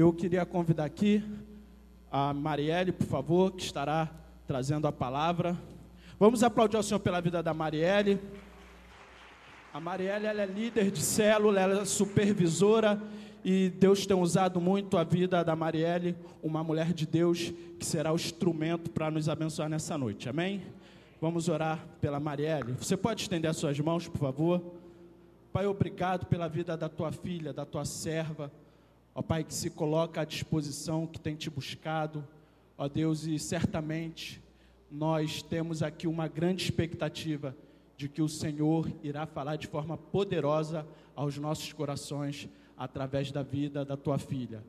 Eu queria convidar aqui a Marielle, por favor, que estará trazendo a palavra. Vamos aplaudir ao Senhor pela vida da Marielle. A Marielle ela é líder de célula, ela é supervisora e Deus tem usado muito a vida da Marielle, uma mulher de Deus que será o instrumento para nos abençoar nessa noite. Amém? Vamos orar pela Marielle. Você pode estender as suas mãos, por favor? Pai, obrigado pela vida da tua filha, da tua serva. Ó Pai, que se coloca à disposição, que tem te buscado. Ó Deus, e certamente nós temos aqui uma grande expectativa de que o Senhor irá falar de forma poderosa aos nossos corações através da vida da tua filha.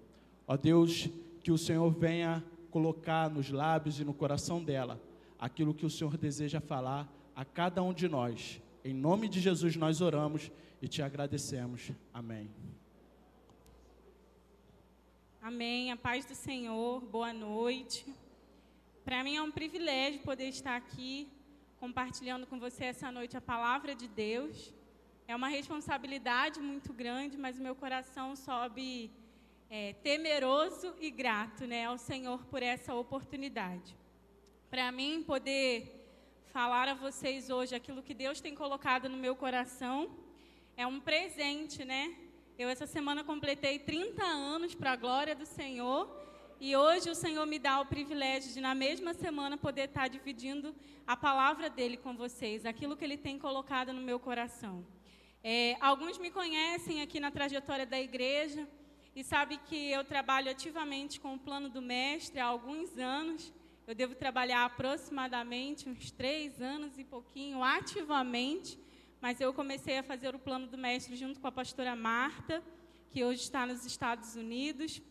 Ó Deus, que o Senhor venha colocar nos lábios e no coração dela aquilo que o Senhor deseja falar a cada um de nós. Em nome de Jesus nós oramos e te agradecemos. Amém. Amém. A paz do Senhor. Boa noite. Para mim é um privilégio poder estar aqui compartilhando com você essa noite a palavra de Deus. É uma responsabilidade muito grande, mas o meu coração sobe é, temeroso e grato né, ao Senhor por essa oportunidade. Para mim, poder falar a vocês hoje aquilo que Deus tem colocado no meu coração é um presente, né? Eu essa semana completei 30 anos para a glória do Senhor e hoje o Senhor me dá o privilégio de, na mesma semana, poder estar dividindo a palavra dele com vocês, aquilo que ele tem colocado no meu coração. É, alguns me conhecem aqui na trajetória da igreja e sabem que eu trabalho ativamente com o plano do mestre há alguns anos. Eu devo trabalhar aproximadamente uns três anos e pouquinho ativamente, mas eu comecei a fazer o plano do mestre junto com a pastora Marta, que hoje está nos Estados Unidos.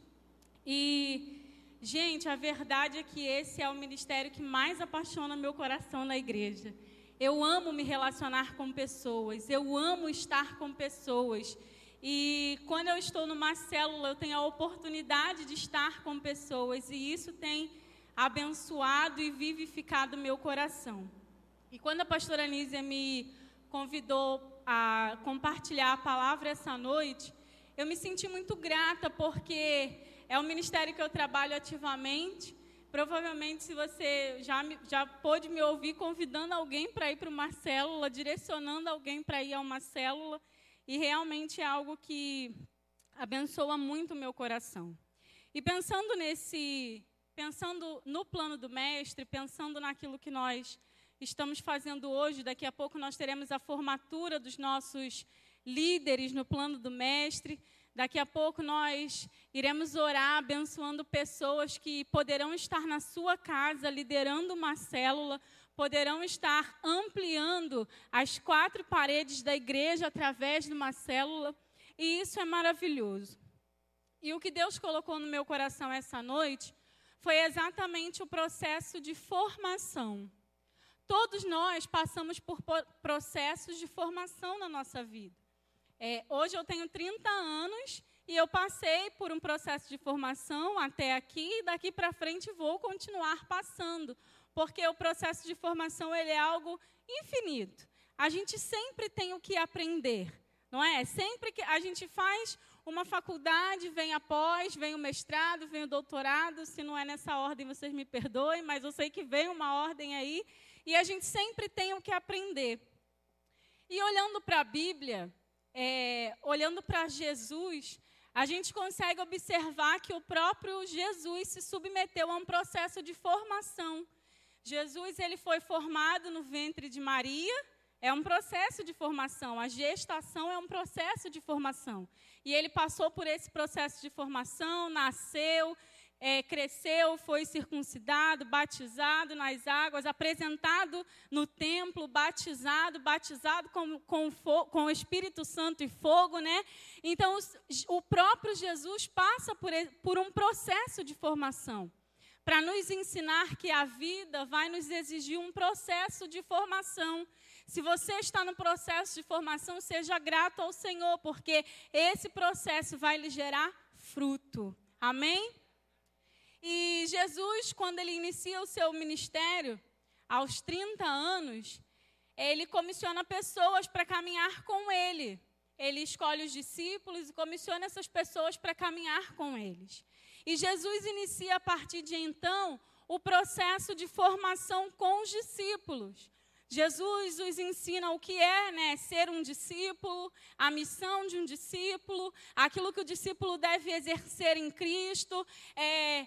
E Gente, a verdade é que esse é o ministério que mais apaixona meu coração na igreja. Eu amo me relacionar com pessoas, eu amo estar com pessoas. E quando eu estou numa célula, eu tenho a oportunidade de estar com pessoas, e isso tem abençoado e vivificado meu coração. E quando a pastora Anísia me convidou a compartilhar a palavra essa noite, eu me senti muito grata, porque é um ministério que eu trabalho ativamente. Provavelmente, se você já, já pôde me ouvir convidando alguém para ir para uma célula, direcionando alguém para ir a uma célula, e realmente é algo que abençoa muito o meu coração. E pensando nesse, pensando no plano do mestre, pensando naquilo que nós estamos fazendo hoje, daqui a pouco nós teremos a formatura dos nossos líderes no plano do mestre. Daqui a pouco nós iremos orar abençoando pessoas que poderão estar na sua casa liderando uma célula, poderão estar ampliando as quatro paredes da igreja através de uma célula, e isso é maravilhoso. E o que Deus colocou no meu coração essa noite foi exatamente o processo de formação. Todos nós passamos por processos de formação na nossa vida. É, hoje eu tenho 30 anos e eu passei por um processo de formação até aqui e daqui para frente vou continuar passando, porque o processo de formação ele é algo infinito. A gente sempre tem o que aprender, não é? Sempre que a gente faz uma faculdade, vem após, vem o mestrado, vem o doutorado, se não é nessa ordem, vocês me perdoem, mas eu sei que vem uma ordem aí, e a gente sempre tem o que aprender. E olhando para a Bíblia, é, olhando para Jesus, a gente consegue observar que o próprio Jesus se submeteu a um processo de formação. Jesus ele foi formado no ventre de Maria, é um processo de formação. A gestação é um processo de formação. E ele passou por esse processo de formação, nasceu, é, cresceu, foi circuncidado, batizado nas águas, apresentado no templo, batizado, batizado com, com, com o Espírito Santo e fogo, né? Então, os, o próprio Jesus passa por, por um processo de formação para nos ensinar que a vida vai nos exigir um processo de formação. Se você está no processo de formação, seja grato ao Senhor, porque esse processo vai lhe gerar fruto. Amém? E Jesus, quando ele inicia o seu ministério, aos 30 anos, ele comissiona pessoas para caminhar com ele. Ele escolhe os discípulos e comissiona essas pessoas para caminhar com eles. E Jesus inicia a partir de então o processo de formação com os discípulos. Jesus os ensina o que é né, ser um discípulo, a missão de um discípulo, aquilo que o discípulo deve exercer em Cristo. É,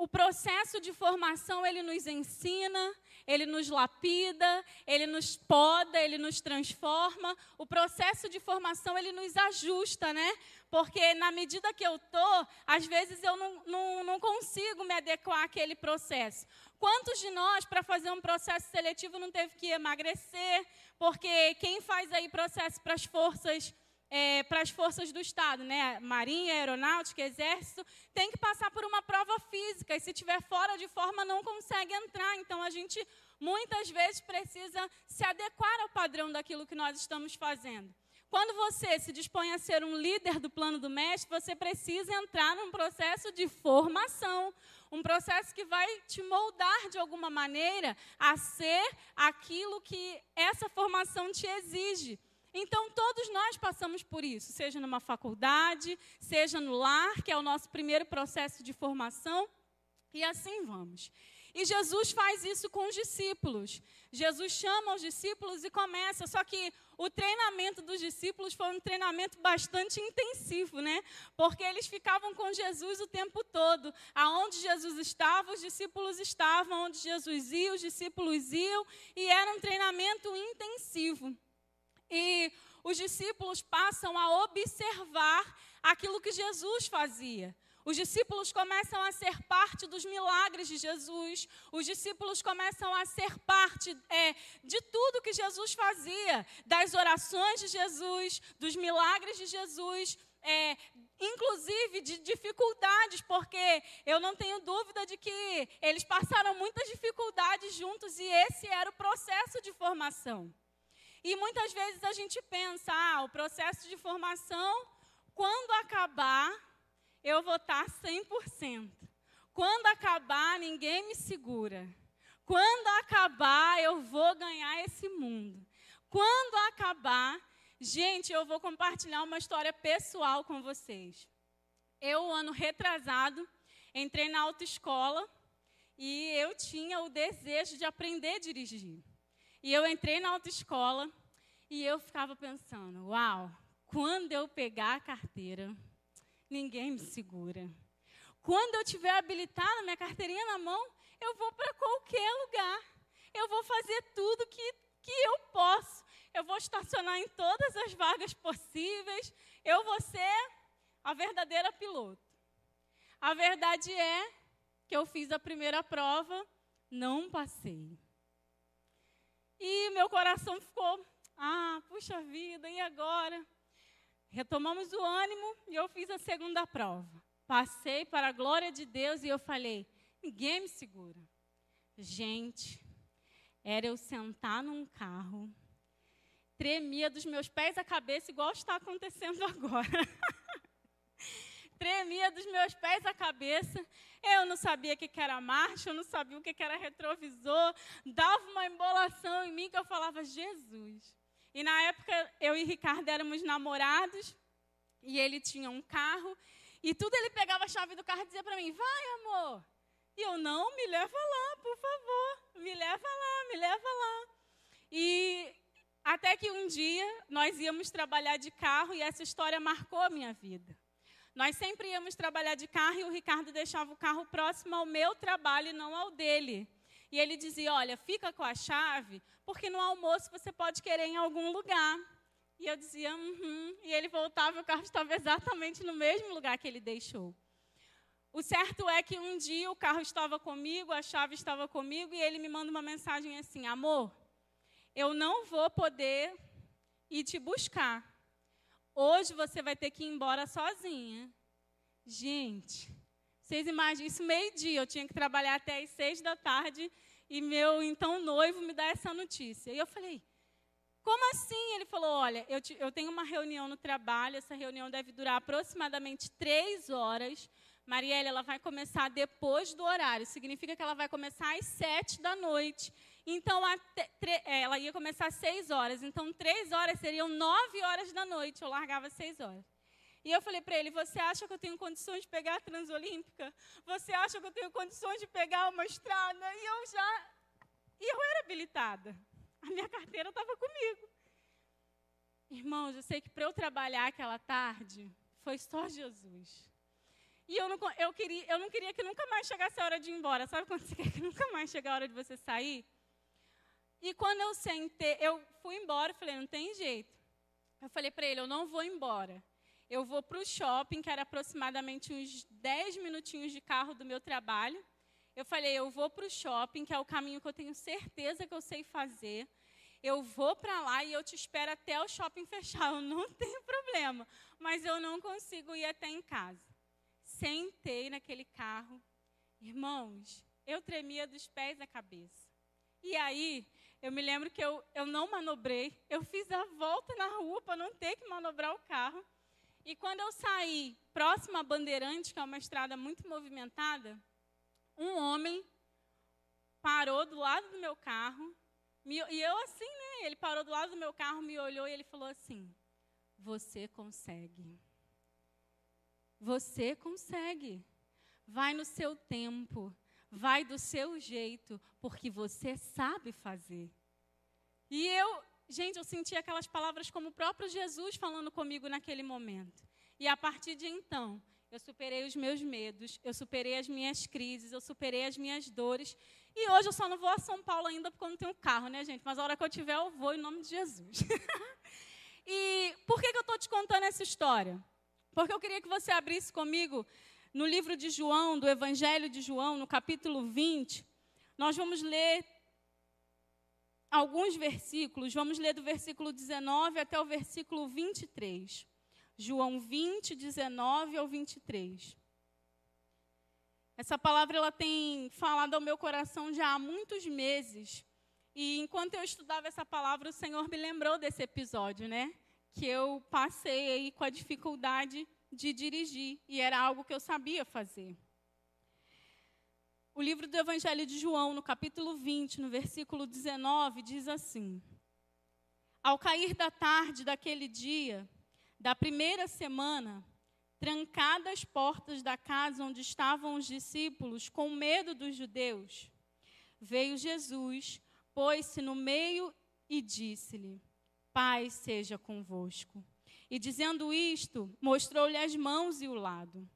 o processo de formação ele nos ensina, ele nos lapida, ele nos poda, ele nos transforma. O processo de formação ele nos ajusta, né? Porque na medida que eu tô, às vezes eu não, não, não consigo me adequar àquele processo. Quantos de nós, para fazer um processo seletivo, não teve que emagrecer? Porque quem faz aí processo para as forças é, para as forças do Estado, né? Marinha, Aeronáutica, Exército, tem que passar por uma prova física e se tiver fora de forma não consegue entrar. Então a gente muitas vezes precisa se adequar ao padrão daquilo que nós estamos fazendo. Quando você se dispõe a ser um líder do plano do mestre, você precisa entrar num processo de formação, um processo que vai te moldar de alguma maneira a ser aquilo que essa formação te exige. Então, todos nós passamos por isso, seja numa faculdade, seja no lar, que é o nosso primeiro processo de formação, e assim vamos. E Jesus faz isso com os discípulos. Jesus chama os discípulos e começa. Só que o treinamento dos discípulos foi um treinamento bastante intensivo, né? Porque eles ficavam com Jesus o tempo todo. Aonde Jesus estava, os discípulos estavam. Onde Jesus ia, os discípulos iam. E era um treinamento intensivo. E os discípulos passam a observar aquilo que Jesus fazia. Os discípulos começam a ser parte dos milagres de Jesus. Os discípulos começam a ser parte é, de tudo que Jesus fazia, das orações de Jesus, dos milagres de Jesus, é, inclusive de dificuldades, porque eu não tenho dúvida de que eles passaram muitas dificuldades juntos e esse era o processo de formação. E muitas vezes a gente pensa, ah, o processo de formação, quando acabar, eu vou estar 100%. Quando acabar, ninguém me segura. Quando acabar, eu vou ganhar esse mundo. Quando acabar, gente, eu vou compartilhar uma história pessoal com vocês. Eu, ano retrasado, entrei na autoescola e eu tinha o desejo de aprender a dirigir. E eu entrei na autoescola e eu ficava pensando: uau, quando eu pegar a carteira, ninguém me segura. Quando eu tiver habilitada minha carteirinha na mão, eu vou para qualquer lugar. Eu vou fazer tudo que, que eu posso. Eu vou estacionar em todas as vagas possíveis. Eu vou ser a verdadeira piloto. A verdade é que eu fiz a primeira prova, não passei. E meu coração ficou, ah, puxa vida, e agora? Retomamos o ânimo e eu fiz a segunda prova. Passei para a glória de Deus e eu falei: ninguém me segura. Gente, era eu sentar num carro, tremia dos meus pés à cabeça, igual está acontecendo agora. Tremia dos meus pés à cabeça. Eu não sabia o que era marcha, eu não sabia o que era retrovisor. Dava uma embolação em mim que eu falava, Jesus. E na época, eu e Ricardo éramos namorados, e ele tinha um carro, e tudo ele pegava a chave do carro e dizia para mim, vai amor. E eu, não, me leva lá, por favor, me leva lá, me leva lá. E até que um dia, nós íamos trabalhar de carro, e essa história marcou a minha vida. Nós sempre íamos trabalhar de carro e o Ricardo deixava o carro próximo ao meu trabalho e não ao dele. E ele dizia: Olha, fica com a chave, porque no almoço você pode querer em algum lugar. E eu dizia: uhum. E ele voltava e o carro estava exatamente no mesmo lugar que ele deixou. O certo é que um dia o carro estava comigo, a chave estava comigo, e ele me manda uma mensagem assim: Amor, eu não vou poder ir te buscar. Hoje você vai ter que ir embora sozinha. Gente, vocês imaginam, isso meio-dia, eu tinha que trabalhar até as seis da tarde e meu então noivo me dá essa notícia. E eu falei, como assim? Ele falou, olha, eu, te, eu tenho uma reunião no trabalho, essa reunião deve durar aproximadamente três horas. Marielle, ela vai começar depois do horário, significa que ela vai começar às sete da noite. Então, é, ela ia começar às seis horas. Então, três horas seriam nove horas da noite. Eu largava às seis horas. E eu falei para ele: Você acha que eu tenho condições de pegar a Transolímpica? Você acha que eu tenho condições de pegar uma estrada? E eu já. E eu era habilitada. A minha carteira estava comigo. Irmãos, eu sei que para eu trabalhar aquela tarde, foi só Jesus. E eu não, eu, queria, eu não queria que nunca mais chegasse a hora de ir embora. Sabe quando você quer que nunca mais chegue a hora de você sair? E quando eu sentei, eu fui embora, falei, não tem jeito. Eu falei para ele, eu não vou embora eu vou para o shopping, que era aproximadamente uns 10 minutinhos de carro do meu trabalho. Eu falei, eu vou para o shopping, que é o caminho que eu tenho certeza que eu sei fazer. Eu vou para lá e eu te espero até o shopping fechar. Eu não tenho problema, mas eu não consigo ir até em casa. Sentei naquele carro. Irmãos, eu tremia dos pés à cabeça. E aí, eu me lembro que eu, eu não manobrei. Eu fiz a volta na rua para não ter que manobrar o carro. E quando eu saí próximo a Bandeirante, que é uma estrada muito movimentada, um homem parou do lado do meu carro, me, e eu assim, né? Ele parou do lado do meu carro, me olhou e ele falou assim: Você consegue. Você consegue. Vai no seu tempo, vai do seu jeito, porque você sabe fazer. E eu, Gente, eu senti aquelas palavras como o próprio Jesus falando comigo naquele momento. E a partir de então, eu superei os meus medos, eu superei as minhas crises, eu superei as minhas dores. E hoje eu só não vou a São Paulo ainda porque eu não tenho carro, né, gente? Mas a hora que eu tiver, eu vou em nome de Jesus. e por que, que eu estou te contando essa história? Porque eu queria que você abrisse comigo no livro de João, do Evangelho de João, no capítulo 20. Nós vamos ler alguns versículos, vamos ler do versículo 19 até o versículo 23. João 20, 19 ao 23. Essa palavra ela tem falado ao meu coração já há muitos meses. E enquanto eu estudava essa palavra, o Senhor me lembrou desse episódio, né? Que eu passei aí com a dificuldade de dirigir e era algo que eu sabia fazer. O livro do Evangelho de João, no capítulo 20, no versículo 19, diz assim: Ao cair da tarde daquele dia, da primeira semana, trancadas as portas da casa onde estavam os discípulos, com medo dos judeus, veio Jesus, pôs-se no meio e disse-lhe: Paz seja convosco. E dizendo isto, mostrou-lhe as mãos e o lado.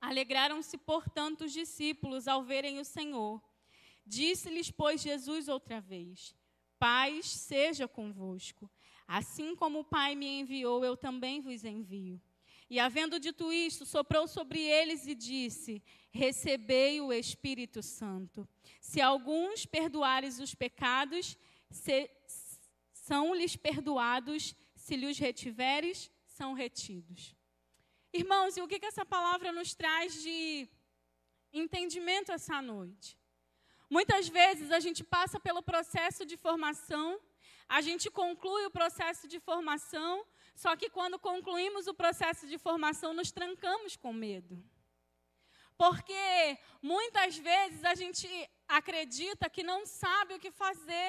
Alegraram-se, portanto, os discípulos ao verem o Senhor. Disse-lhes, pois, Jesus outra vez: Paz seja convosco. Assim como o Pai me enviou, eu também vos envio. E havendo dito isto, soprou sobre eles e disse: Recebei o Espírito Santo. Se alguns perdoares os pecados, são-lhes perdoados, se lhes retiveres, são retidos. Irmãos, e o que, que essa palavra nos traz de entendimento essa noite? Muitas vezes a gente passa pelo processo de formação, a gente conclui o processo de formação, só que quando concluímos o processo de formação, nos trancamos com medo. Porque muitas vezes a gente acredita que não sabe o que fazer.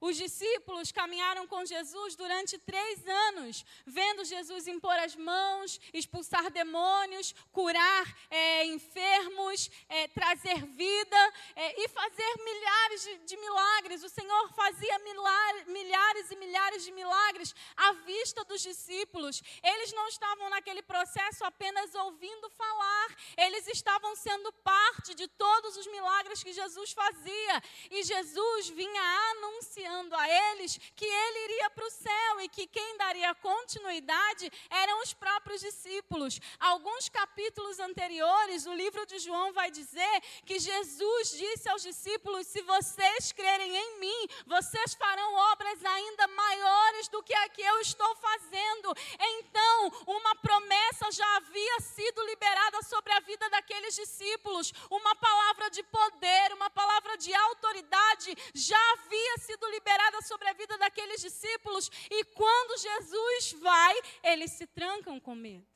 Os discípulos caminharam com Jesus durante três anos, vendo Jesus impor as mãos, expulsar demônios, curar é, enfermos, é, trazer vida é, e fazer milhares de, de, milagres. O Senhor fazia milhares, milhares e milhares de milagres à vista dos discípulos. Eles não estavam naquele processo apenas ouvindo falar, eles estavam sendo parte de todos os milagres que Jesus fazia. E Jesus vinha anunciando anunciando a eles que ele iria para o céu e que quem daria continuidade eram os próprios discípulos. Alguns capítulos anteriores, o livro de João vai dizer que Jesus disse aos discípulos: Se vocês crerem em mim, vocês farão obras ainda maiores do que a que eu estou fazendo. Então, uma promessa já havia sido liberada sobre a vida daqueles discípulos, uma palavra de poder, uma palavra de autoridade já havia sido liberada liberada sobre a vida daqueles discípulos, e quando Jesus vai, eles se trancam com medo.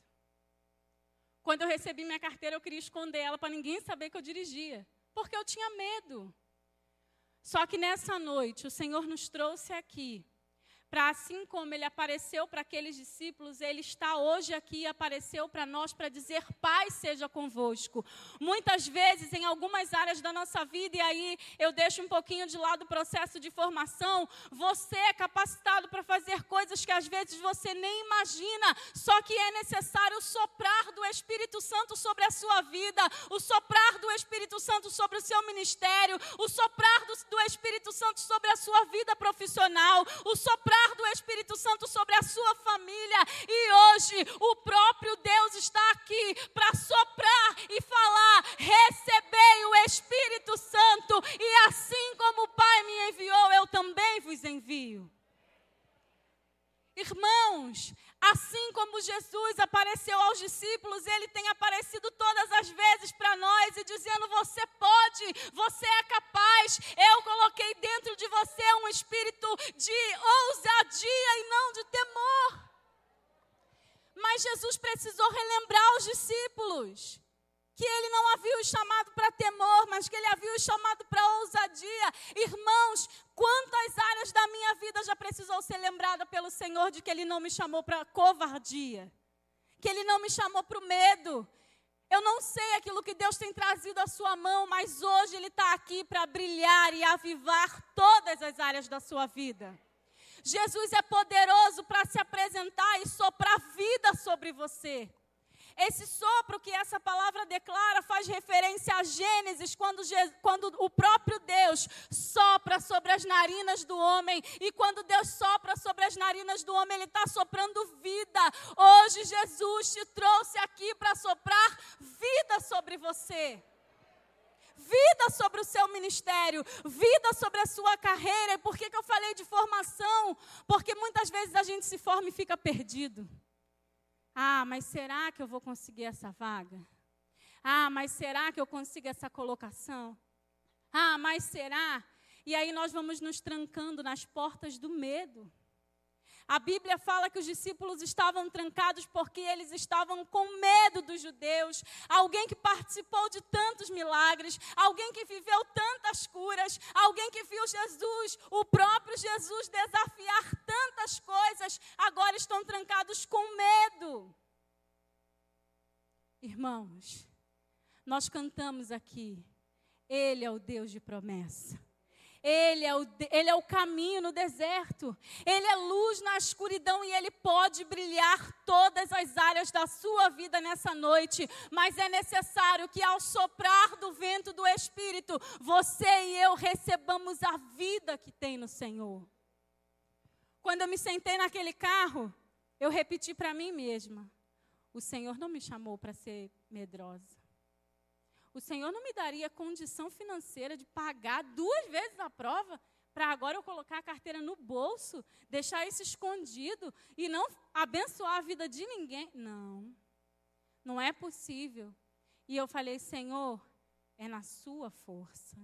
Quando eu recebi minha carteira, eu queria esconder ela para ninguém saber que eu dirigia, porque eu tinha medo. Só que nessa noite, o Senhor nos trouxe aqui para assim como ele apareceu para aqueles discípulos, ele está hoje aqui e apareceu para nós para dizer: Paz seja convosco. Muitas vezes, em algumas áreas da nossa vida, e aí eu deixo um pouquinho de lado o processo de formação, você é capacitado para fazer coisas que às vezes você nem imagina, só que é necessário soprar do Espírito Santo sobre a sua vida, o soprar do Espírito Santo sobre o seu ministério, o soprar do, do Espírito Santo sobre a sua vida profissional, o soprar soprar do Espírito Santo sobre a sua família. E hoje o próprio Deus está aqui para soprar e falar: recebei o Espírito Santo, e assim como o Pai me enviou, eu também vos envio. Irmãos, assim como Jesus apareceu aos discípulos, ele tem aparecido todas as vezes para nós e dizendo: Você pode, você é capaz. Eu coloquei dentro de você um espírito de ousadia e não de temor. Mas Jesus precisou relembrar os discípulos que ele não havia os chamado para temor, mas que ele havia os chamado para ousadia. Irmãos, quantas áreas da minha vida já precisou ser lembrada pelo Senhor de que ele não me chamou para covardia, que ele não me chamou para o medo. Eu não sei aquilo que Deus tem trazido à sua mão, mas hoje Ele está aqui para brilhar e avivar todas as áreas da sua vida. Jesus é poderoso para se apresentar e soprar vida sobre você. Esse sopro que essa palavra declara faz referência a Gênesis, quando, quando o próprio Deus sopra sobre as narinas do homem. E quando Deus sopra sobre as narinas do homem, Ele está soprando vida. Hoje Jesus te trouxe aqui para soprar vida sobre você vida sobre o seu ministério, vida sobre a sua carreira. E por que, que eu falei de formação? Porque muitas vezes a gente se forma e fica perdido. Ah, mas será que eu vou conseguir essa vaga? Ah, mas será que eu consigo essa colocação? Ah, mas será? E aí nós vamos nos trancando nas portas do medo. A Bíblia fala que os discípulos estavam trancados porque eles estavam com medo dos judeus. Alguém que participou de tantos milagres, alguém que viveu tantas curas, alguém que viu Jesus, o próprio Jesus, desafiar tantas coisas, agora estão trancados com medo. Irmãos, nós cantamos aqui, Ele é o Deus de promessa. Ele é, o, ele é o caminho no deserto. Ele é luz na escuridão e ele pode brilhar todas as áreas da sua vida nessa noite. Mas é necessário que, ao soprar do vento do Espírito, você e eu recebamos a vida que tem no Senhor. Quando eu me sentei naquele carro, eu repeti para mim mesma: o Senhor não me chamou para ser medrosa o Senhor não me daria condição financeira de pagar duas vezes a prova para agora eu colocar a carteira no bolso, deixar isso escondido e não abençoar a vida de ninguém. Não, não é possível. E eu falei, Senhor, é na Sua força.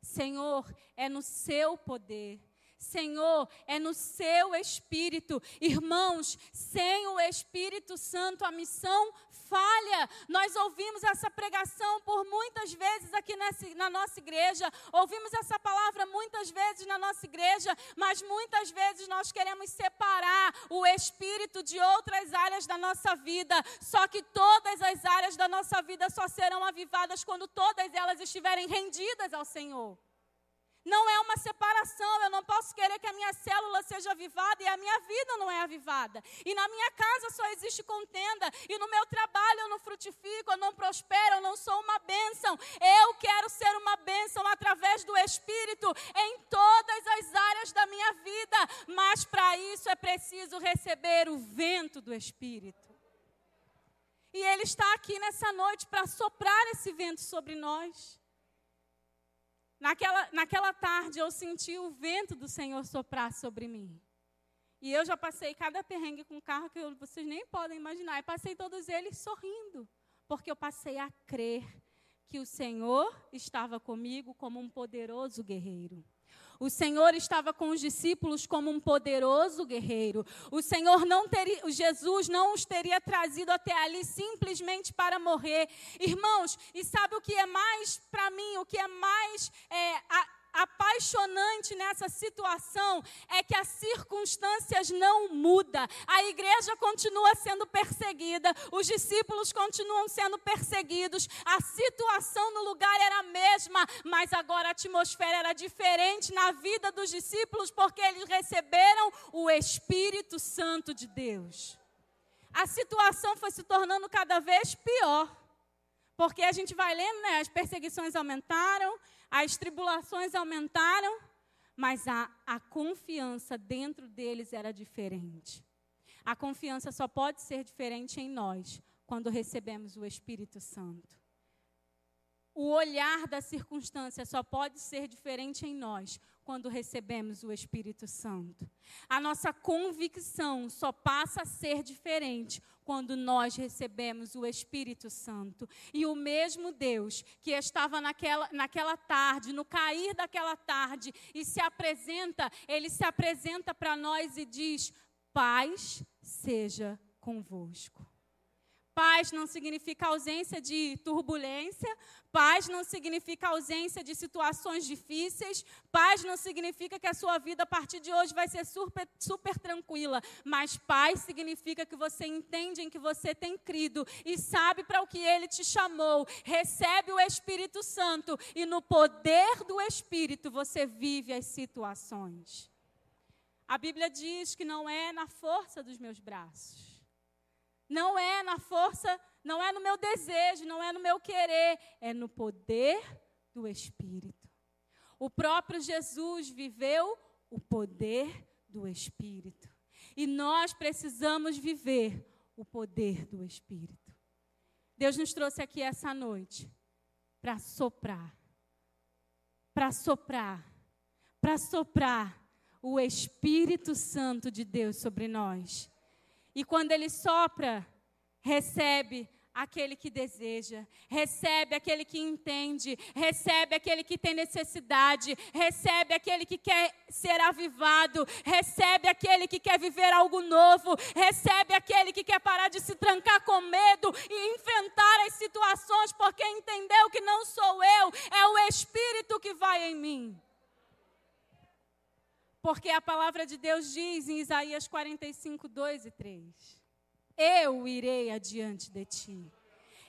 Senhor, é no Seu poder. Senhor, é no seu espírito. Irmãos, sem o Espírito Santo, a missão falha. Nós ouvimos essa pregação por muitas vezes aqui nessa, na nossa igreja, ouvimos essa palavra muitas vezes na nossa igreja, mas muitas vezes nós queremos separar o Espírito de outras áreas da nossa vida. Só que todas as áreas da nossa vida só serão avivadas quando todas elas estiverem rendidas ao Senhor. Não é uma separação. Eu não posso querer que a minha célula seja avivada e a minha vida não é avivada. E na minha casa só existe contenda. E no meu trabalho eu não frutifico, eu não prospero, eu não sou uma bênção. Eu quero ser uma bênção através do Espírito em todas as áreas da minha vida. Mas para isso é preciso receber o vento do Espírito. E Ele está aqui nessa noite para soprar esse vento sobre nós. Naquela, naquela tarde eu senti o vento do Senhor soprar sobre mim. E eu já passei cada perrengue com carro que vocês nem podem imaginar. E passei todos eles sorrindo, porque eu passei a crer que o Senhor estava comigo como um poderoso guerreiro. O Senhor estava com os discípulos como um poderoso guerreiro. O Senhor não teria, Jesus não os teria trazido até ali simplesmente para morrer. Irmãos, e sabe o que é mais para mim, o que é mais é, apaixonante nessa situação é que as circunstâncias não mudam. A igreja continua sendo perseguida, os discípulos continuam sendo perseguidos, a situação no lugar era a mesma, mas agora a atmosfera era diferente na vida dos discípulos porque eles receberam o Espírito Santo de Deus. A situação foi se tornando cada vez pior. Porque a gente vai lendo, né? As perseguições aumentaram, as tribulações aumentaram, mas a, a confiança dentro deles era diferente. A confiança só pode ser diferente em nós quando recebemos o Espírito Santo. O olhar da circunstância só pode ser diferente em nós quando recebemos o Espírito Santo. A nossa convicção só passa a ser diferente quando nós recebemos o Espírito Santo. E o mesmo Deus que estava naquela, naquela tarde, no cair daquela tarde, e se apresenta, ele se apresenta para nós e diz: Paz seja convosco. Paz não significa ausência de turbulência, paz não significa ausência de situações difíceis, paz não significa que a sua vida a partir de hoje vai ser super, super tranquila, mas paz significa que você entende em que você tem crido e sabe para o que ele te chamou, recebe o Espírito Santo e no poder do Espírito você vive as situações. A Bíblia diz que não é na força dos meus braços não é na força, não é no meu desejo, não é no meu querer, é no poder do Espírito. O próprio Jesus viveu o poder do Espírito. E nós precisamos viver o poder do Espírito. Deus nos trouxe aqui essa noite para soprar, para soprar, para soprar o Espírito Santo de Deus sobre nós e quando ele sopra, recebe aquele que deseja, recebe aquele que entende, recebe aquele que tem necessidade, recebe aquele que quer ser avivado, recebe aquele que quer viver algo novo, recebe aquele que quer parar de se trancar com medo e enfrentar as situações, porque entendeu que não sou eu, é o Espírito que vai em mim. Porque a palavra de Deus diz em Isaías 45, 2 e 3: Eu irei adiante de ti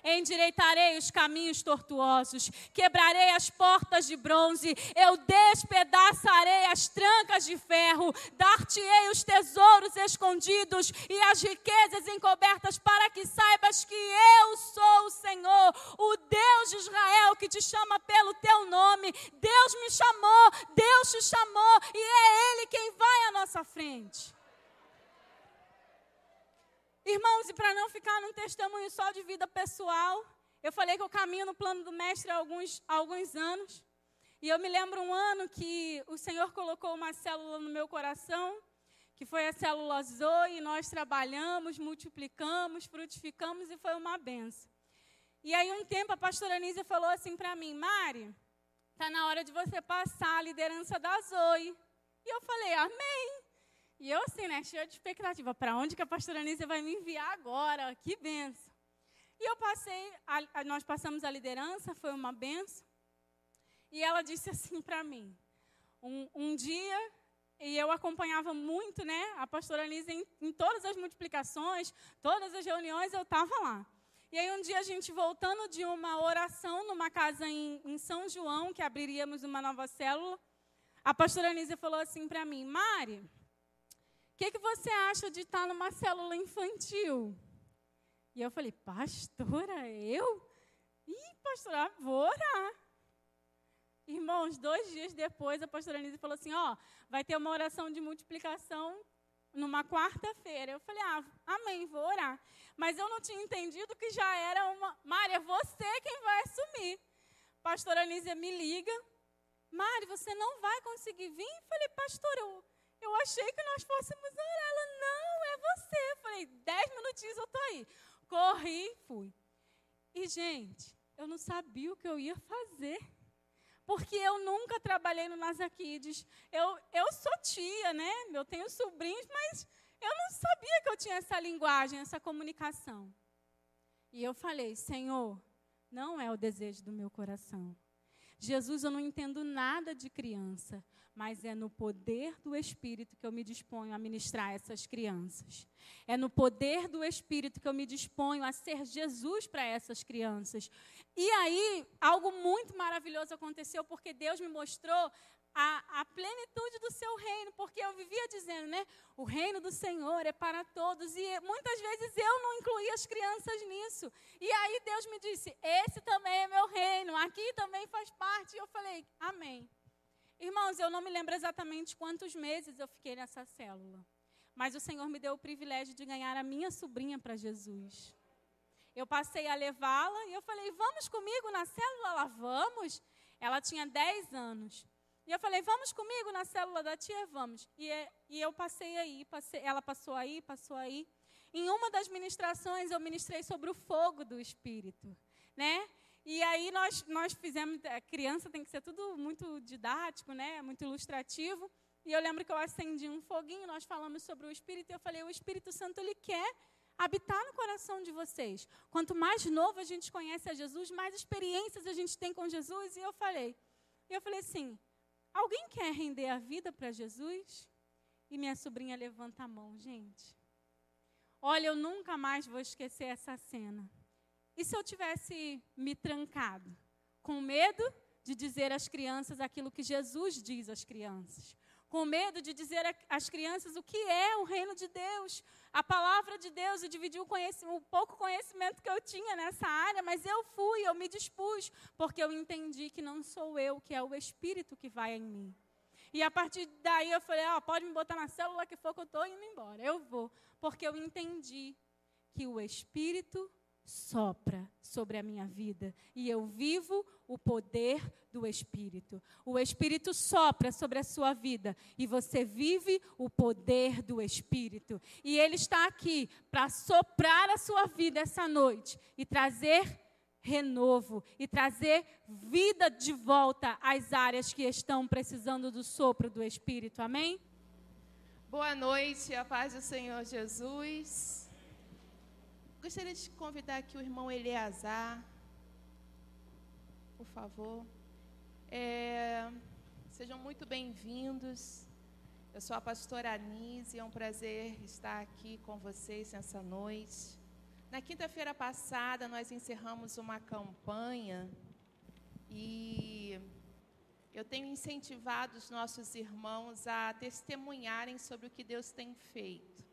endireitarei os caminhos tortuosos, quebrarei as portas de bronze, eu despedaçarei as trancas de ferro, dar-te-ei os tesouros escondidos e as riquezas encobertas, para que saibas que eu sou o Senhor, o Deus de Israel que te chama pelo teu nome. Deus me chamou, Deus te chamou e é Ele quem vai à nossa frente. Irmãos, e para não ficar num testemunho só de vida pessoal, eu falei que eu caminho no plano do mestre há alguns, há alguns anos. E eu me lembro um ano que o Senhor colocou uma célula no meu coração, que foi a célula Zoe, e nós trabalhamos, multiplicamos, frutificamos e foi uma benção. E aí um tempo a pastora Anísia falou assim para mim, Mari, está na hora de você passar a liderança da Zoe. E eu falei, amém. E eu, assim, né, cheia de expectativa, para onde que a pastora Anísia vai me enviar agora? Que benção. E eu passei, a, a, nós passamos a liderança, foi uma benção. E ela disse assim para mim, um, um, dia, e eu acompanhava muito, né, a pastora Anísia em, em todas as multiplicações, todas as reuniões, eu estava lá. E aí um dia a gente voltando de uma oração numa casa em, em São João, que abriríamos uma nova célula, a pastora Anísia falou assim para mim, Mari, que, que você acha de estar numa célula infantil? E eu falei, pastora, eu? Ih, pastora, vou orar. Irmãos, dois dias depois, a pastora Anise falou assim: Ó, vai ter uma oração de multiplicação numa quarta-feira. Eu falei: Ah, amém, vou orar. Mas eu não tinha entendido que já era uma. Mária, você quem vai assumir. Pastora Anísia me liga. Mária, você não vai conseguir vir? Eu falei, pastor, eu, eu achei que nós fôssemos orar. Ela, não, é você. Eu falei, dez minutinhos eu tô aí. Corri fui. E, gente, eu não sabia o que eu ia fazer. Porque eu nunca trabalhei no Nasa. Eu, eu sou tia, né? Eu tenho sobrinhos, mas eu não sabia que eu tinha essa linguagem, essa comunicação. E eu falei, Senhor, não é o desejo do meu coração. Jesus, eu não entendo nada de criança, mas é no poder do Espírito que eu me disponho a ministrar essas crianças. É no poder do Espírito que eu me disponho a ser Jesus para essas crianças. E aí, algo muito maravilhoso aconteceu, porque Deus me mostrou a, a, plenitude do seu reino, porque eu vivia dizendo, né? O reino do Senhor é para todos, e muitas vezes eu não incluía as crianças nisso. E aí Deus me disse: Esse também é meu reino, aqui também faz parte. E eu falei: Amém. Irmãos, eu não me lembro exatamente quantos meses eu fiquei nessa célula, mas o Senhor me deu o privilégio de ganhar a minha sobrinha para Jesus. Eu passei a levá-la e eu falei: Vamos comigo na célula? Ela, vamos. Ela tinha 10 anos. E eu falei, vamos comigo na célula da tia? Vamos. E, e eu passei aí, passei, ela passou aí, passou aí. Em uma das ministrações, eu ministrei sobre o fogo do Espírito. Né? E aí nós, nós fizemos, a criança tem que ser tudo muito didático, né? muito ilustrativo. E eu lembro que eu acendi um foguinho, nós falamos sobre o Espírito, e eu falei, o Espírito Santo, ele quer habitar no coração de vocês. Quanto mais novo a gente conhece a Jesus, mais experiências a gente tem com Jesus. E eu falei, eu falei assim, Alguém quer render a vida para Jesus? E minha sobrinha levanta a mão, gente. Olha, eu nunca mais vou esquecer essa cena. E se eu tivesse me trancado, com medo de dizer às crianças aquilo que Jesus diz às crianças? com medo de dizer às crianças o que é o reino de Deus, a palavra de Deus, e dividir o, o, pouco conhecimento que eu tinha nessa área, mas eu fui, eu me dispus, porque eu entendi que não sou eu, que é o Espírito que vai em mim. E a partir daí eu falei, ah, pode me botar na célula que for que eu estou indo embora. Eu vou, porque eu entendi que o Espírito sopra sobre a minha vida e eu vivo o poder do Espírito. O Espírito sopra sobre a sua vida e você vive o poder do Espírito. E Ele está aqui para soprar a sua vida essa noite e trazer renovo e trazer vida de volta às áreas que estão precisando do sopro do Espírito. Amém? Boa noite, a paz do Senhor Jesus. Gostaria de convidar aqui o irmão Eleazar, por favor. É, sejam muito bem-vindos. Eu sou a pastora Anise, é um prazer estar aqui com vocês nessa noite. Na quinta-feira passada, nós encerramos uma campanha e eu tenho incentivado os nossos irmãos a testemunharem sobre o que Deus tem feito.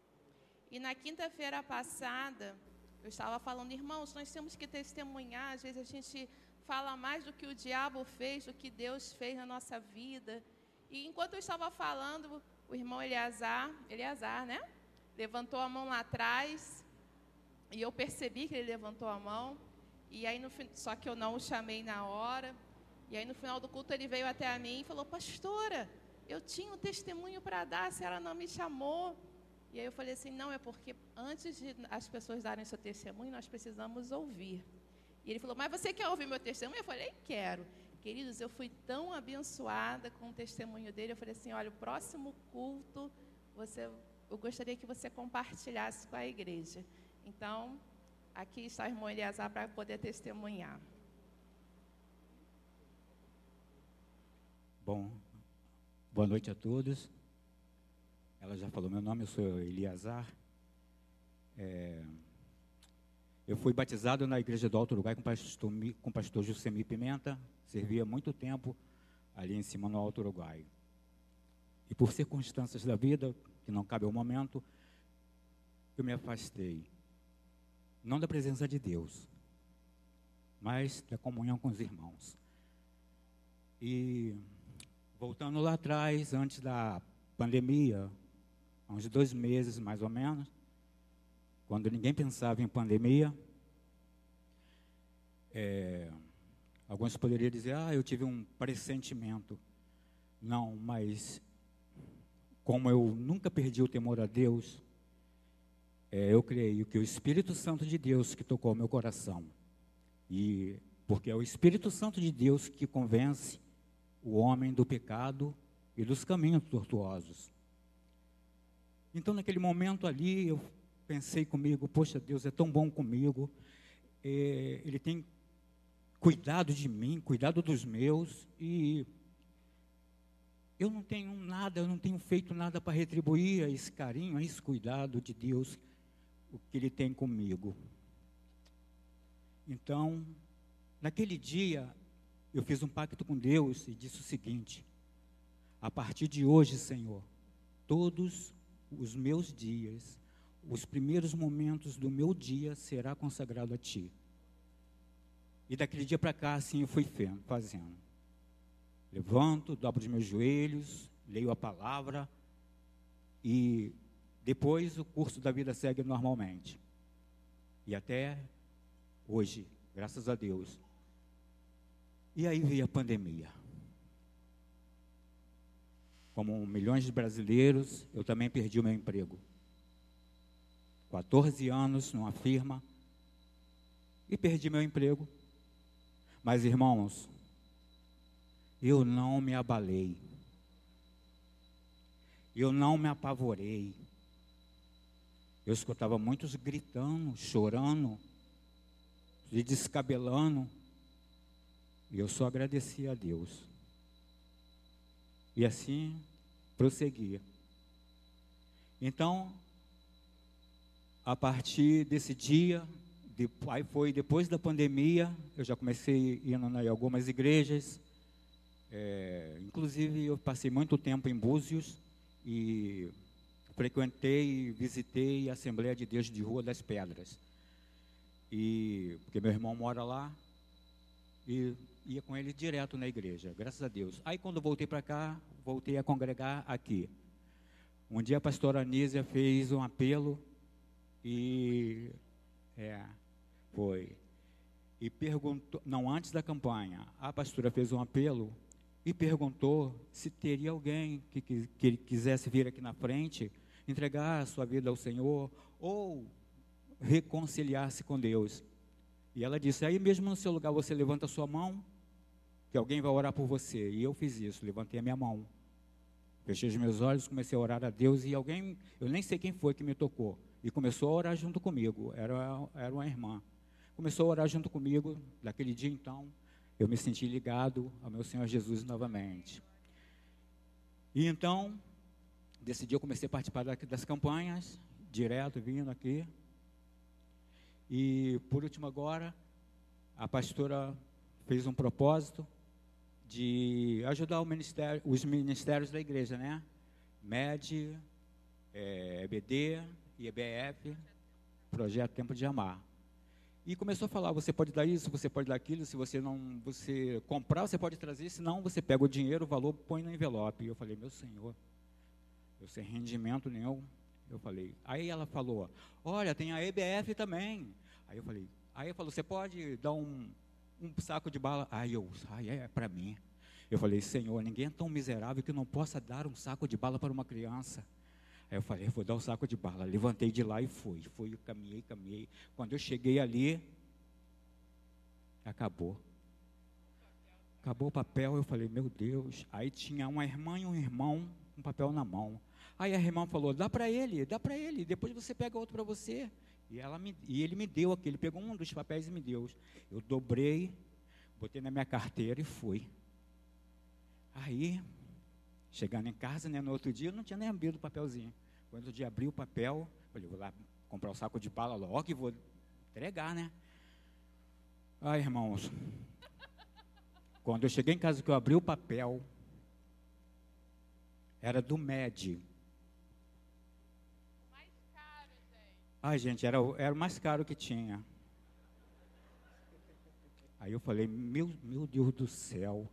E na quinta-feira passada, eu estava falando, irmãos, nós temos que testemunhar. Às vezes a gente fala mais do que o diabo fez, do que Deus fez na nossa vida. E enquanto eu estava falando, o irmão Eleazar, Eleazar, né? Levantou a mão lá atrás. E eu percebi que ele levantou a mão. E aí, no, só que eu não o chamei na hora. E aí, no final do culto, ele veio até a mim e falou: Pastora, eu tinha um testemunho para dar, a senhora não me chamou. E aí eu falei assim, não, é porque antes de as pessoas darem seu testemunho, nós precisamos ouvir. E ele falou, mas você quer ouvir meu testemunho? Eu falei, quero. Queridos, eu fui tão abençoada com o testemunho dele. Eu falei assim, olha, o próximo culto, você, eu gostaria que você compartilhasse com a igreja. Então, aqui está o irmão Eliasar para poder testemunhar. Bom, boa noite a todos. Ela já falou meu nome, eu sou Eliazar. É, eu fui batizado na igreja do Alto Uruguai com o pastor, com pastor Pimenta. Servia muito tempo ali em cima no Alto Uruguai. E por circunstâncias da vida, que não cabe ao momento, eu me afastei. Não da presença de Deus, mas da comunhão com os irmãos. E voltando lá atrás, antes da pandemia, há uns dois meses mais ou menos, quando ninguém pensava em pandemia, é, alguns poderiam dizer, ah, eu tive um pressentimento. Não, mas como eu nunca perdi o temor a Deus, é, eu creio que o Espírito Santo de Deus que tocou meu coração. E porque é o Espírito Santo de Deus que convence o homem do pecado e dos caminhos tortuosos. Então, naquele momento ali, eu pensei comigo: Poxa, Deus é tão bom comigo. É, ele tem cuidado de mim, cuidado dos meus, e eu não tenho nada, eu não tenho feito nada para retribuir a esse carinho, a esse cuidado de Deus, o que Ele tem comigo. Então, naquele dia, eu fiz um pacto com Deus e disse o seguinte: a partir de hoje, Senhor, todos os meus dias, os primeiros momentos do meu dia será consagrado a Ti. E daquele dia para cá, assim eu fui fazendo. Levanto, dobro os meus joelhos, leio a palavra e depois o curso da vida segue normalmente. E até hoje, graças a Deus. E aí veio a pandemia. Como milhões de brasileiros, eu também perdi o meu emprego. 14 anos numa firma e perdi meu emprego. Mas, irmãos, eu não me abalei. Eu não me apavorei. Eu escutava muitos gritando, chorando, se descabelando. E eu só agradecia a Deus. E assim prosseguia. Então, a partir desse dia, aí foi depois da pandemia, eu já comecei indo em algumas igrejas, é, inclusive eu passei muito tempo em Búzios e frequentei e visitei a Assembleia de Deus de Rua das Pedras. E porque meu irmão mora lá e ia com ele direto na igreja, graças a Deus. Aí quando voltei para cá, voltei a congregar aqui. Um dia a pastora Anísia fez um apelo e é, foi. E perguntou, não, antes da campanha, a pastora fez um apelo e perguntou se teria alguém que, que, que quisesse vir aqui na frente, entregar a sua vida ao Senhor ou reconciliar-se com Deus. E ela disse: aí mesmo no seu lugar você levanta a sua mão, que alguém vai orar por você. E eu fiz isso, levantei a minha mão. Fechei os meus olhos, comecei a orar a Deus e alguém, eu nem sei quem foi que me tocou, e começou a orar junto comigo. Era, era uma irmã começou a orar junto comigo. Daquele dia, então, eu me senti ligado ao meu Senhor Jesus novamente. E então, desse dia eu comecei a participar das campanhas, direto vindo aqui. E, por último, agora, a pastora fez um propósito de ajudar ministério, os ministérios da igreja, né? MED, é, EBD EBF, Projeto Tempo de Amar. E começou a falar: você pode dar isso, você pode dar aquilo, se você não você comprar, você pode trazer, senão você pega o dinheiro, o valor, põe no envelope. E eu falei: meu senhor, eu sem rendimento nenhum. Eu falei. Aí ela falou: olha, tem a EBF também. Aí eu falei: aí eu falou: você pode dar um, um saco de bala? Aí eu, ai, é para mim. Eu falei: senhor, ninguém é tão miserável que não possa dar um saco de bala para uma criança. Aí eu falei, vou dar um saco de bala. Levantei de lá e fui. Fui, caminhei, caminhei. Quando eu cheguei ali, acabou. Acabou o papel, eu falei, meu Deus. Aí tinha uma irmã e um irmão com um papel na mão. Aí a irmã falou, dá para ele, dá para ele, depois você pega outro para você. E, ela me, e ele me deu aquele, pegou um dos papéis e me deu. Eu dobrei, botei na minha carteira e fui. Aí Chegando em casa, né, no outro dia, eu não tinha nem abrido o papelzinho. Quando dia abri o papel, falei, vou lá comprar o um saco de bala logo e vou entregar, né? Ai, irmãos. Quando eu cheguei em casa que eu abri o papel, era do MED. Mais caro, gente. Ai, gente, era, era o mais caro que tinha. Aí eu falei, meu, meu Deus do céu.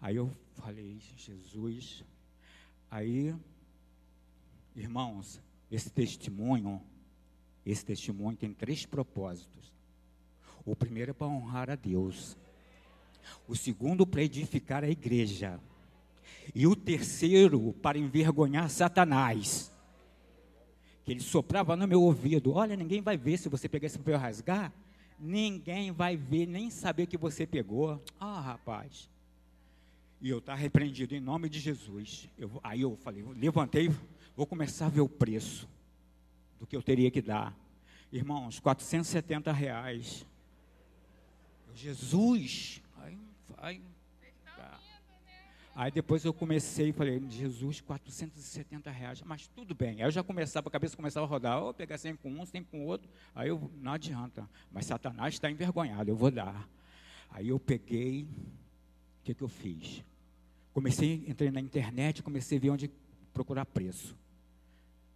Aí eu falei, Jesus. Aí, irmãos, esse testemunho, esse testemunho tem três propósitos. O primeiro é para honrar a Deus. O segundo para edificar a igreja. E o terceiro para envergonhar Satanás. Que ele soprava no meu ouvido: Olha, ninguém vai ver se você pegar esse papel rasgar. Ninguém vai ver, nem saber que você pegou. Ah, rapaz. E eu estava repreendido em nome de Jesus. Eu, aí eu falei, levantei, vou começar a ver o preço do que eu teria que dar. Irmãos, 470 reais. Jesus! Aí, tá. Aí depois eu comecei e falei, Jesus, 470 reais, mas tudo bem. Aí eu já começava, a cabeça começava a rodar, ou pegar 100 com um, 100 com outro. Aí eu, não adianta. Mas Satanás está envergonhado, eu vou dar. Aí eu peguei, o que, que eu fiz? Comecei, entrei na internet, comecei a ver onde procurar preço.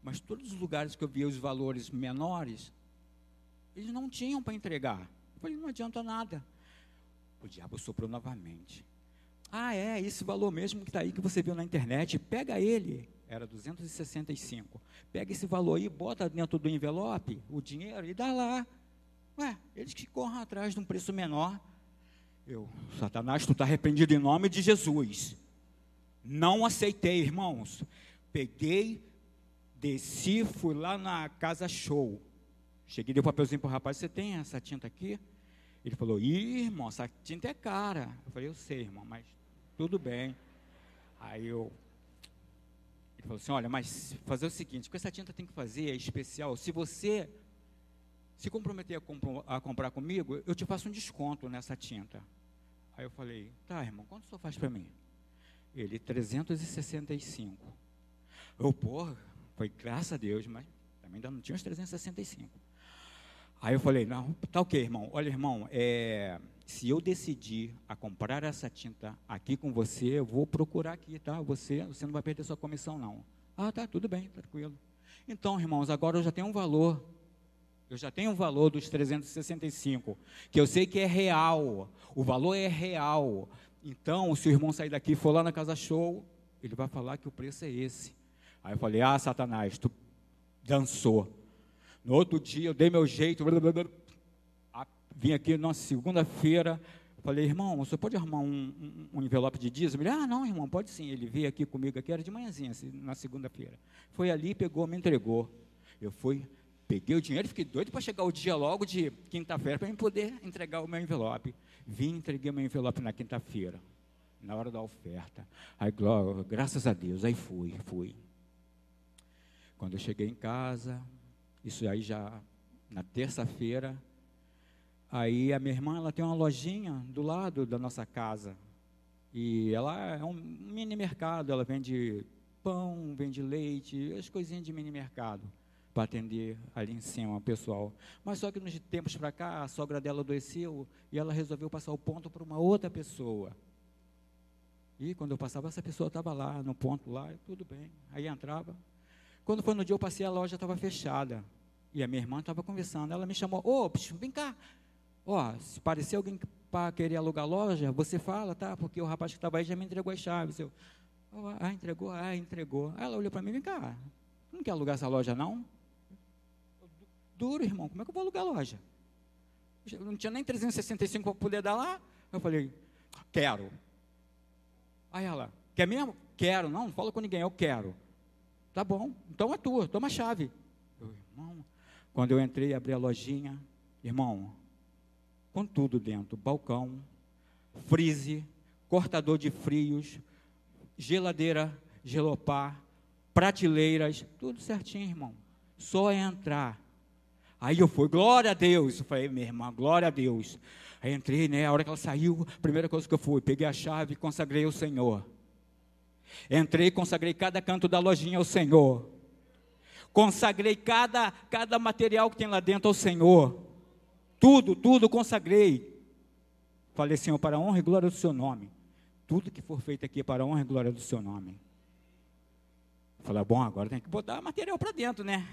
Mas todos os lugares que eu via os valores menores, eles não tinham para entregar. Eu falei, não adianta nada. O diabo soprou novamente. Ah, é, esse valor mesmo que está aí que você viu na internet, pega ele. Era 265. Pega esse valor aí, bota dentro do envelope o dinheiro e dá lá. Ué, eles que corram atrás de um preço menor. Eu, Satanás, tu está arrependido em nome de Jesus. Não aceitei, irmãos. Peguei, desci, fui lá na casa show. Cheguei, dei o um papelzinho para o rapaz, você tem essa tinta aqui? Ele falou, Ih, irmão, essa tinta é cara. Eu falei, eu sei, irmão, mas tudo bem. Aí eu. Ele falou assim: olha, mas fazer o seguinte, o que essa tinta tem que fazer é especial. Se você se comprometer a, a comprar comigo, eu te faço um desconto nessa tinta. Aí eu falei, tá, irmão, quanto o senhor faz para mim? Ele, 365. Eu, porra, foi graças a Deus, mas também ainda não tinha os 365. Aí eu falei, não, tá ok, irmão. Olha, irmão, é, se eu decidir a comprar essa tinta aqui com você, eu vou procurar aqui, tá? Você, você não vai perder sua comissão, não. Ah, tá, tudo bem, tranquilo. Então, irmãos, agora eu já tenho um valor. Eu já tenho um valor dos 365, que eu sei que é real. O valor é real. Então, se o irmão sair daqui e for lá na casa show, ele vai falar que o preço é esse. Aí eu falei, ah, Satanás, tu dançou. No outro dia eu dei meu jeito, blá, blá, blá, vim aqui na segunda-feira, falei, irmão, você pode arrumar um, um, envelope de dízimo? Ele, ah, não, irmão, pode sim. Ele veio aqui comigo, aqui era de manhãzinha, assim, na segunda-feira. Foi ali, pegou, me entregou. Eu fui, peguei o dinheiro, fiquei doido para chegar o dia logo de quinta-feira para eu poder entregar o meu envelope. Vim, entreguei meu envelope na quinta-feira, na hora da oferta. Aí, glória, graças a Deus, aí fui, fui. Quando eu cheguei em casa, isso aí já na terça-feira. Aí a minha irmã, ela tem uma lojinha do lado da nossa casa. E ela é um mini mercado, ela vende pão, vende leite, as coisinhas de mini mercado para atender ali em cima o pessoal. Mas só que nos tempos para cá, a sogra dela adoeceu e ela resolveu passar o ponto para uma outra pessoa. E quando eu passava, essa pessoa estava lá, no ponto lá, tudo bem. Aí entrava, quando foi no dia eu passei, a loja estava fechada. E a minha irmã estava conversando. Ela me chamou, ô, oh, vem cá. Ó, se parecer alguém para querer alugar loja, você fala, tá? Porque o rapaz que estava aí já me entregou as chaves. Eu, oh, ah, entregou? Ah, entregou. Aí ela olhou para mim, vem cá, não quer alugar essa loja, não? Duro, irmão, como é que eu vou alugar a loja? Não tinha nem 365 para poder dar lá. Eu falei, quero. Aí ela, quer mesmo? Quero. Não, não fala com ninguém, eu quero. Tá bom, então é tua, toma a chave. Eu, irmão, quando eu entrei, abri a lojinha, irmão, com tudo dentro, balcão, freeze, cortador de frios, geladeira, gelopar, prateleiras, tudo certinho, irmão. Só entrar. Aí eu fui, glória a Deus. Eu falei, minha irmã, glória a Deus. Aí entrei, né? A hora que ela saiu, a primeira coisa que eu fui, peguei a chave e consagrei ao Senhor. Entrei consagrei cada canto da lojinha ao Senhor. Consagrei cada, cada material que tem lá dentro ao Senhor. Tudo, tudo consagrei. Falei, Senhor, para a honra e glória do seu nome. Tudo que for feito aqui é para a honra e glória do seu nome. Falei, bom, agora tem que botar material para dentro, né?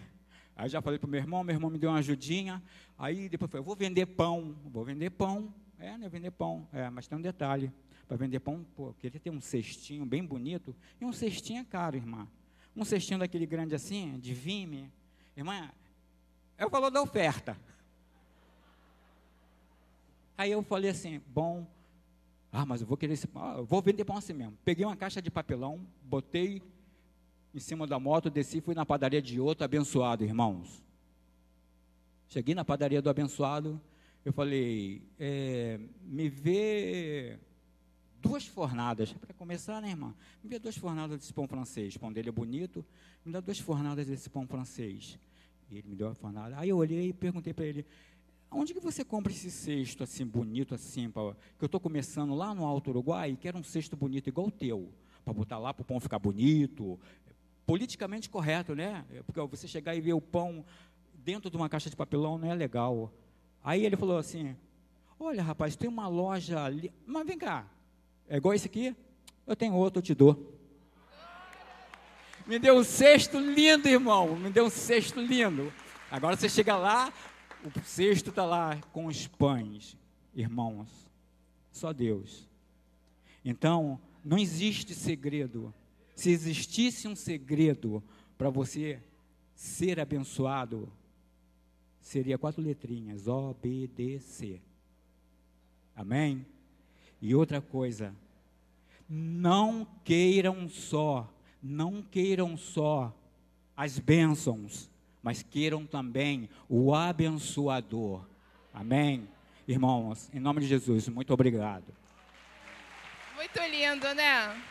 Aí já falei para o meu irmão, meu irmão me deu uma ajudinha. Aí depois falei, vou vender pão, vou vender pão. É, né, vender pão. É, mas tem um detalhe para vender pão, pô, queria ter um cestinho bem bonito. E um cestinho é caro, irmã. Um cestinho daquele grande assim, de vime. Irmã, é o valor da oferta. Aí eu falei assim, bom, ah, mas eu vou querer esse pão, ah, vou vender pão assim mesmo. Peguei uma caixa de papelão, botei em cima da moto, desci, fui na padaria de outro abençoado, irmãos. Cheguei na padaria do abençoado, eu falei, é, me vê duas fornadas, para começar, né, irmã? Me dê duas fornadas desse pão francês. O pão dele é bonito, me dá duas fornadas desse pão francês. E ele me deu a orfanada. Aí eu olhei e perguntei para ele, onde que você compra esse cesto assim, bonito assim, pra, que eu estou começando lá no Alto Uruguai e quero um cesto bonito igual o teu, para botar lá para o pão ficar bonito, politicamente correto, né? Porque você chegar e ver o pão dentro de uma caixa de papelão não é legal. Aí ele falou assim, olha rapaz, tem uma loja ali, mas vem cá, é igual esse aqui? Eu tenho outro, eu te dou. Me deu um cesto lindo, irmão. Me deu um cesto lindo. Agora você chega lá, o cesto está lá com os pães, irmãos. Só Deus. Então, não existe segredo. Se existisse um segredo para você ser abençoado, seria quatro letrinhas: O, B, D, C. Amém? E outra coisa, não queiram só não queiram só as bênçãos, mas queiram também o abençoador. Amém? Irmãos, em nome de Jesus, muito obrigado. Muito lindo, né?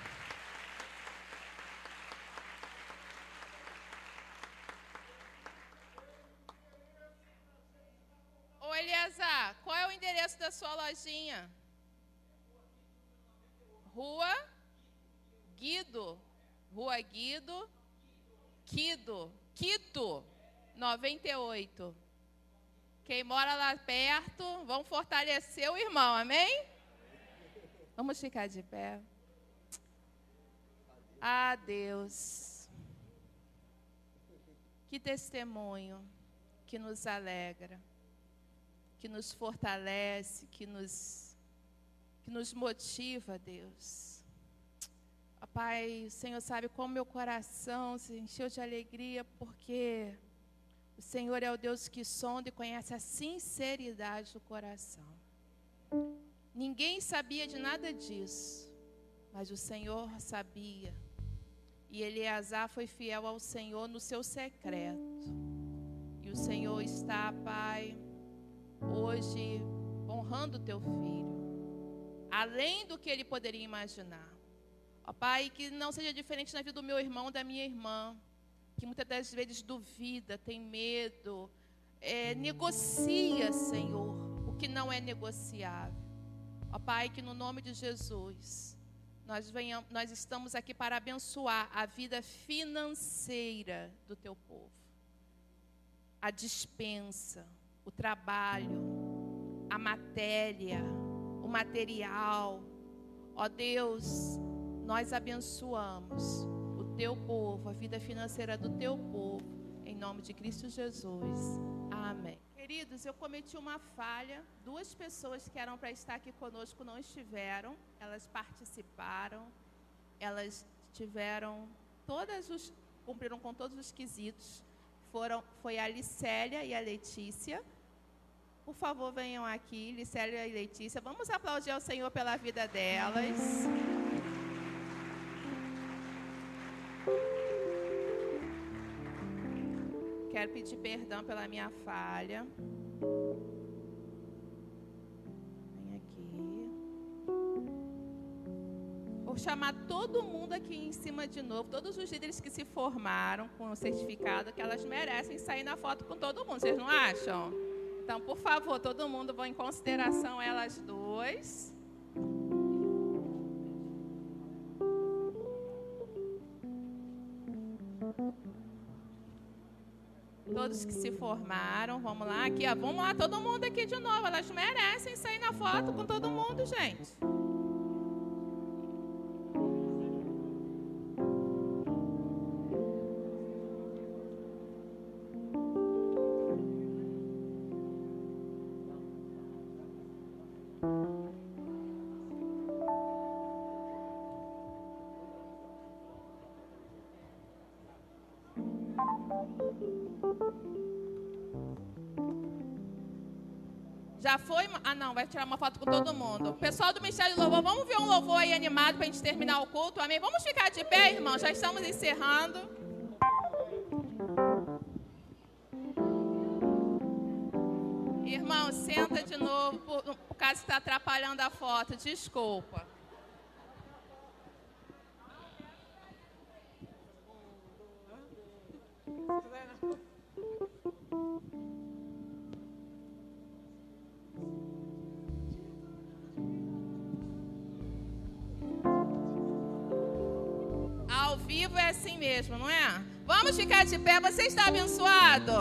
Ô Eliasar, qual é o endereço da sua lojinha? Rua Guido Rua Guido, Quido, Quito, 98. Quem mora lá perto, vamos fortalecer o irmão, amém? Vamos ficar de pé. Ah, Deus. Que testemunho que nos alegra, que nos fortalece, que nos, que nos motiva, Deus. Pai, o Senhor sabe como meu coração se encheu de alegria, porque o Senhor é o Deus que sonda e conhece a sinceridade do coração. Ninguém sabia de nada disso, mas o Senhor sabia. E Eleazar foi fiel ao Senhor no seu secreto. E o Senhor está, Pai, hoje honrando o teu filho, além do que ele poderia imaginar. Ó Pai, que não seja diferente na vida do meu irmão, da minha irmã, que muitas das vezes duvida, tem medo, é, negocia, Senhor, o que não é negociável. Ó Pai, que no nome de Jesus, nós, venhamos, nós estamos aqui para abençoar a vida financeira do teu povo. A dispensa, o trabalho, a matéria, o material. Ó Deus, nós abençoamos teu povo, a vida financeira do teu povo, em nome de Cristo Jesus. Amém. Queridos, eu cometi uma falha. Duas pessoas que eram para estar aqui conosco não estiveram. Elas participaram. Elas tiveram todas os cumpriram com todos os quesitos. Foram foi a Licélia e a Letícia. Por favor, venham aqui, Licélia e Letícia. Vamos aplaudir ao Senhor pela vida delas. Quero pedir perdão pela minha falha. Vem aqui. Vou chamar todo mundo aqui em cima de novo, todos os líderes que se formaram com o certificado, que elas merecem sair na foto com todo mundo. Vocês não acham? Então, por favor, todo mundo vão em consideração elas duas. Todos que se formaram. Vamos lá, aqui, ó, vamos lá, todo mundo aqui de novo. Elas merecem sair na foto com todo mundo, gente. Não, vai tirar uma foto com todo mundo. Pessoal do Ministério de Louvor, vamos ver um louvor aí animado para a gente terminar o culto, amém? Vamos ficar de pé, irmão, já estamos encerrando. Irmão, senta de novo, por, por causa que está atrapalhando a foto, desculpa. Você está abençoado?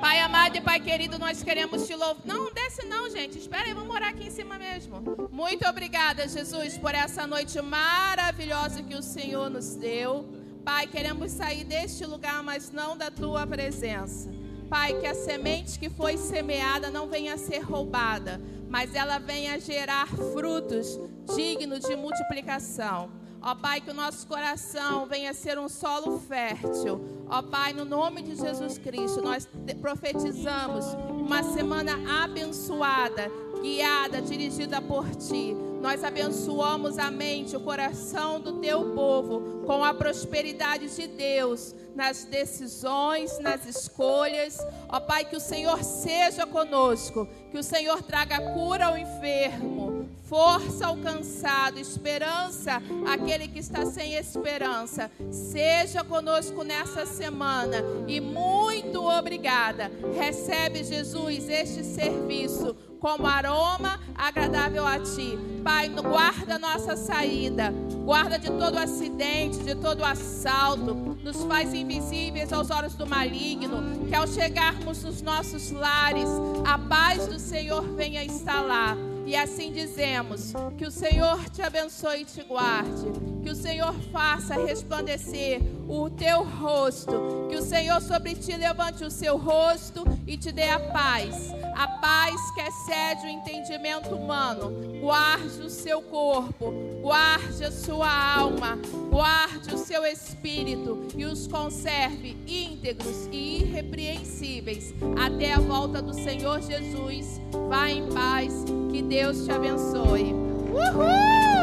Pai amado e Pai querido, nós queremos te louvar. Não, desce não, gente. Espera aí, vamos morar aqui em cima mesmo. Muito obrigada, Jesus, por essa noite maravilhosa que o Senhor nos deu. Pai, queremos sair deste lugar, mas não da tua presença. Pai, que a semente que foi semeada não venha a ser roubada, mas ela venha gerar frutos dignos de multiplicação. Ó Pai, que o nosso coração venha ser um solo fértil. Ó Pai, no nome de Jesus Cristo, nós profetizamos uma semana abençoada, guiada, dirigida por Ti. Nós abençoamos a mente, o coração do Teu povo com a prosperidade de Deus nas decisões, nas escolhas. Ó Pai, que o Senhor seja conosco, que o Senhor traga cura ao enfermo, força ao cansado, esperança àquele que está sem esperança. Seja conosco nessa semana e muito obrigada. Recebe, Jesus, este serviço como aroma agradável a ti. Pai, guarda nossa saída, guarda de todo acidente, de todo assalto, nos faz invisíveis aos olhos do maligno, que ao chegarmos nos nossos lares, a paz do Senhor venha instalar. E assim dizemos: que o Senhor te abençoe e te guarde, que o Senhor faça resplandecer o teu rosto, que o Senhor sobre ti levante o seu rosto e te dê a paz, paz que excede o entendimento humano. Guarde o seu corpo, guarde a sua alma, guarde o seu espírito e os conserve íntegros e irrepreensíveis até a volta do Senhor Jesus. Vá em paz, que Deus te abençoe. Uhul!